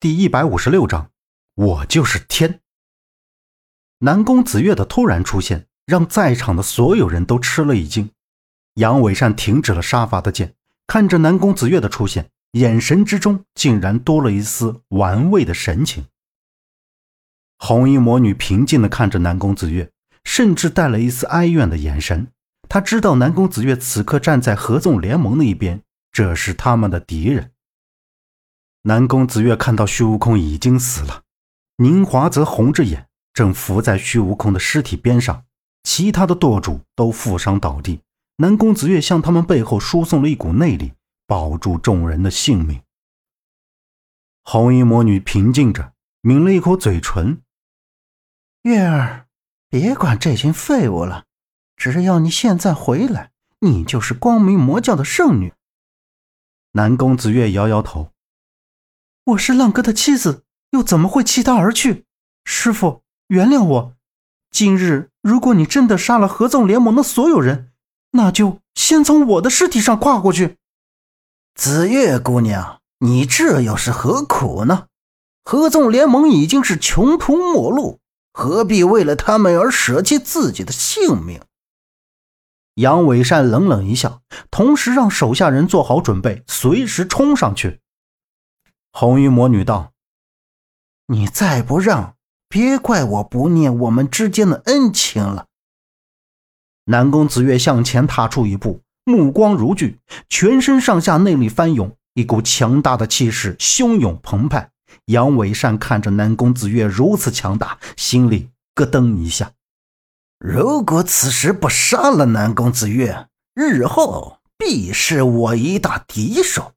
第一百五十六章，我就是天。南宫子月的突然出现，让在场的所有人都吃了一惊。杨伟善停止了杀伐的剑，看着南宫子月的出现，眼神之中竟然多了一丝玩味的神情。红衣魔女平静地看着南宫子月，甚至带了一丝哀怨的眼神。她知道南宫子月此刻站在合纵联盟那一边，这是他们的敌人。南宫子月看到虚无空已经死了，宁华则红着眼，正伏在虚无空的尸体边上。其他的舵主都负伤倒地。南宫子月向他们背后输送了一股内力，保住众人的性命。红衣魔女平静着，抿了一口嘴唇：“月儿，别管这群废物了，只要你现在回来，你就是光明魔教的圣女。”南宫子月摇摇头。我是浪哥的妻子，又怎么会弃他而去？师傅，原谅我。今日如果你真的杀了合纵联盟的所有人，那就先从我的尸体上跨过去。紫月姑娘，你这又是何苦呢？合纵联盟已经是穷途末路，何必为了他们而舍弃自己的性命？杨伟善冷冷一笑，同时让手下人做好准备，随时冲上去。红衣魔女道：“你再不让，别怪我不念我们之间的恩情了。”南宫子月向前踏出一步，目光如炬，全身上下内力翻涌，一股强大的气势汹涌澎湃。杨伟善看着南宫子月如此强大，心里咯噔一下。如果此时不杀了南宫子月，日后必是我一大敌手。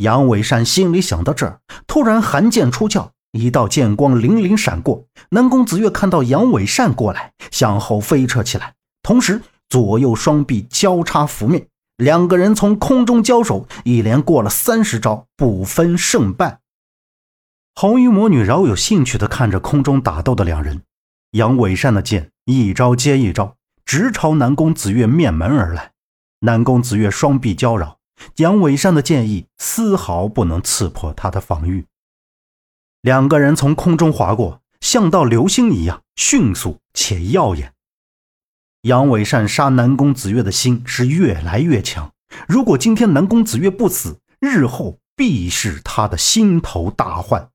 杨伟善心里想到这儿，突然寒剑出鞘，一道剑光凛凛闪过。南宫子月看到杨伟善过来，向后飞撤起来，同时左右双臂交叉拂面，两个人从空中交手，一连过了三十招，不分胜败。红衣魔女饶有兴趣地看着空中打斗的两人，杨伟善的剑一招接一招，直朝南宫子月面门而来。南宫子月双臂交绕。杨伟善的剑意丝毫不能刺破他的防御。两个人从空中划过，像道流星一样迅速且耀眼。杨伟善杀南宫子月的心是越来越强。如果今天南宫子月不死，日后必是他的心头大患。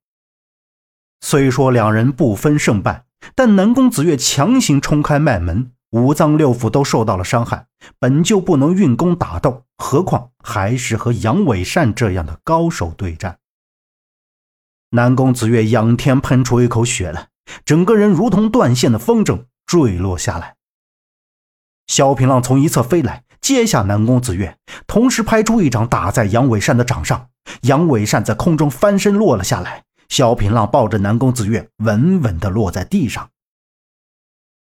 虽说两人不分胜败，但南宫子月强行冲开脉门。五脏六腑都受到了伤害，本就不能运功打斗，何况还是和杨伟善这样的高手对战。南宫子月仰天喷出一口血来，整个人如同断线的风筝坠落下来。萧平浪从一侧飞来，接下南宫子月，同时拍出一掌打在杨伟善的掌上。杨伟善在空中翻身落了下来，萧平浪抱着南宫子月稳稳地落在地上。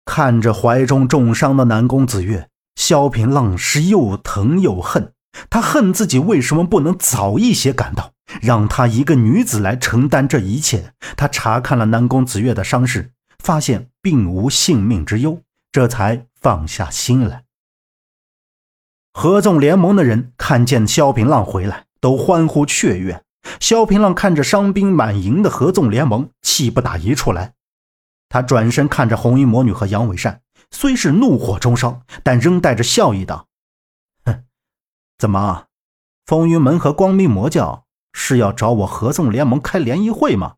看着怀中重伤的南宫子月，萧平浪是又疼又恨。他恨自己为什么不能早一些赶到，让他一个女子来承担这一切。他查看了南宫子月的伤势，发现并无性命之忧，这才放下心来。合纵联盟的人看见萧平浪回来，都欢呼雀跃。萧平浪看着伤兵满营的合纵联盟，气不打一处来。他转身看着红衣魔女和杨伟善，虽是怒火中烧，但仍带着笑意道：“哼，怎么，风云门和光明魔教是要找我合纵联盟开联谊会吗？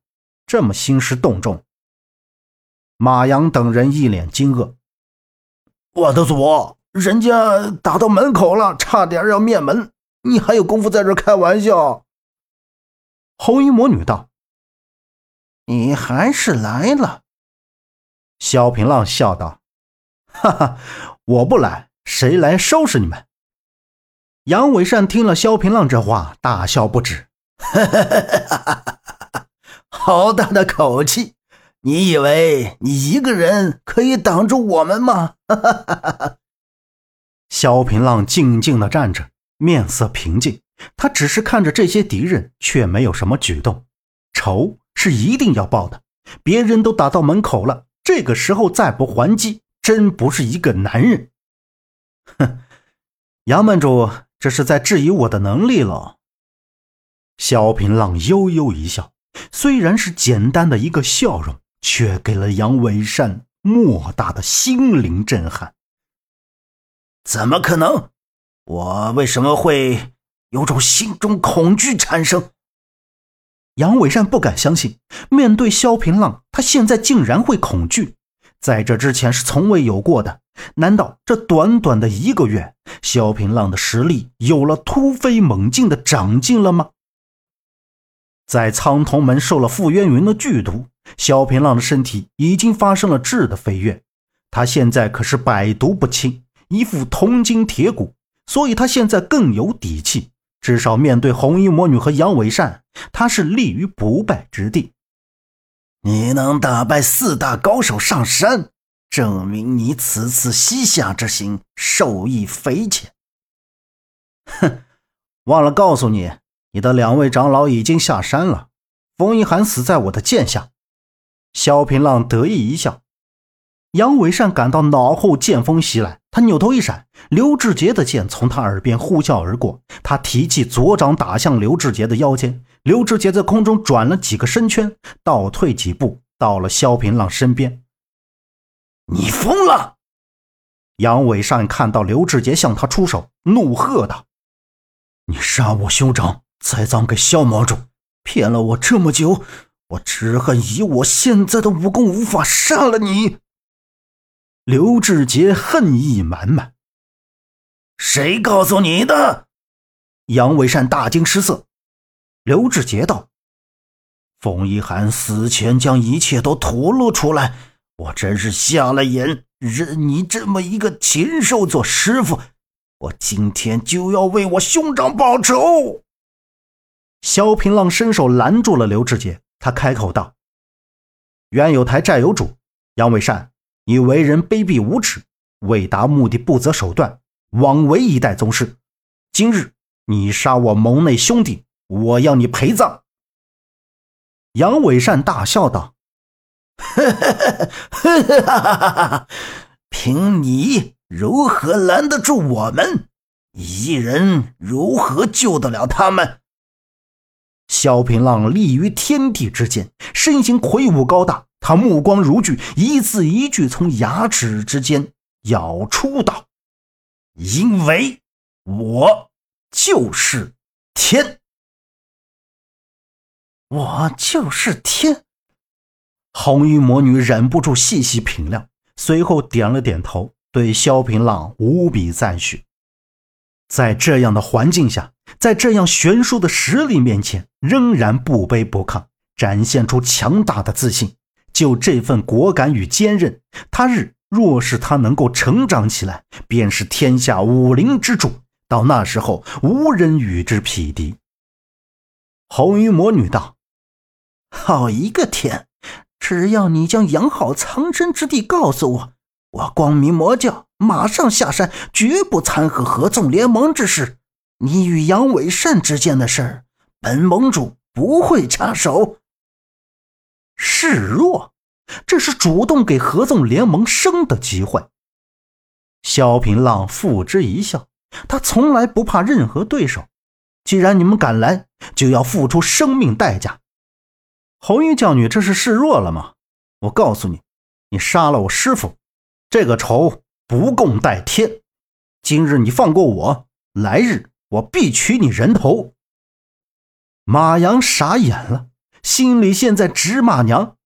这么兴师动众？”马阳等人一脸惊愕：“我的祖，人家打到门口了，差点要灭门，你还有功夫在这开玩笑？”红衣魔女道：“你还是来了。”萧平浪笑道：“哈哈，我不来，谁来收拾你们？”杨伟善听了萧平浪这话，大笑不止：“哈哈哈哈哈哈！好大的口气！你以为你一个人可以挡住我们吗？”哈哈哈哈萧平浪静静的站着，面色平静。他只是看着这些敌人，却没有什么举动。仇是一定要报的，别人都打到门口了。这个时候再不还击，真不是一个男人。哼，杨门主这是在质疑我的能力了。萧平浪悠悠一笑，虽然是简单的一个笑容，却给了杨伟善莫大的心灵震撼。怎么可能？我为什么会有种心中恐惧产生？杨伟善不敢相信，面对萧平浪，他现在竟然会恐惧，在这之前是从未有过的。难道这短短的一个月，萧平浪的实力有了突飞猛进的长进了吗？在苍铜门受了傅渊云的剧毒，萧平浪的身体已经发生了质的飞跃，他现在可是百毒不侵，一副铜筋铁骨，所以他现在更有底气。至少面对红衣魔女和杨伟善，他是立于不败之地。你能打败四大高手上山，证明你此次西夏之行受益匪浅。哼，忘了告诉你，你的两位长老已经下山了。冯一寒死在我的剑下。萧平浪得意一笑。杨伟善感到脑后剑风袭来，他扭头一闪，刘志杰的剑从他耳边呼啸而过。他提起左掌打向刘志杰的腰间，刘志杰在空中转了几个身圈，倒退几步，到了萧平浪身边。你疯了！杨伟善看到刘志杰向他出手，怒喝道：“你杀我兄长，栽赃给萧魔主，骗了我这么久，我只恨以我现在的武功无法杀了你。”刘志杰恨意满满。谁告诉你的？杨伟善大惊失色。刘志杰道：“冯一涵死前将一切都吐露出来，我真是瞎了眼，认你这么一个禽兽做师傅。我今天就要为我兄长报仇。”萧平浪伸手拦住了刘志杰，他开口道：“冤有台，债有主，杨伟善。”你为人卑鄙无耻，为达目的不择手段，枉为一代宗师。今日你杀我盟内兄弟，我要你陪葬。杨伟善大笑道：“凭你如何拦得住我们？一人如何救得了他们？”萧平浪立于天地之间，身形魁梧高大。他目光如炬，一字一句从牙齿之间咬出道：“因为我就是天，我就是天。”红衣魔女忍不住细细品量，随后点了点头，对萧平浪无比赞许。在这样的环境下，在这样悬殊的实力面前，仍然不卑不亢，展现出强大的自信。就这份果敢与坚韧，他日若是他能够成长起来，便是天下武林之主。到那时候，无人与之匹敌。红衣魔女道：“好一个天！只要你将养好藏身之地告诉我，我光明魔教马上下山，绝不掺和合纵联盟之事。你与杨伟善之间的事儿，本盟主不会插手。”示弱，这是主动给合纵联盟生的机会。萧平浪付之一笑，他从来不怕任何对手。既然你们敢来，就要付出生命代价。红衣教女，这是示弱了吗？我告诉你，你杀了我师傅，这个仇不共戴天。今日你放过我，来日我必取你人头。马阳傻眼了。心里现在直骂娘：“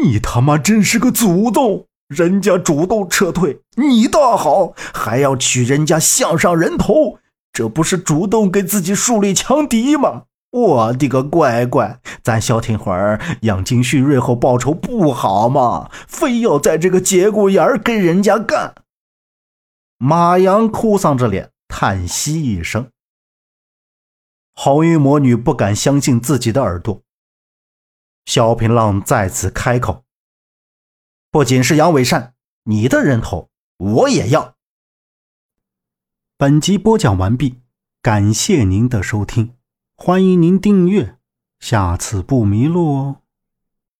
你他妈真是个祖宗！人家主动撤退，你倒好，还要取人家项上人头，这不是主动给自己树立强敌吗？我的个乖乖，咱消停会儿，养精蓄锐后报仇不好吗？非要在这个节骨眼儿跟人家干。”马阳哭丧着脸叹息一声。红衣魔女不敢相信自己的耳朵。萧平浪再次开口：“不仅是杨伟善，你的人头我也要。”本集播讲完毕，感谢您的收听，欢迎您订阅，下次不迷路哦。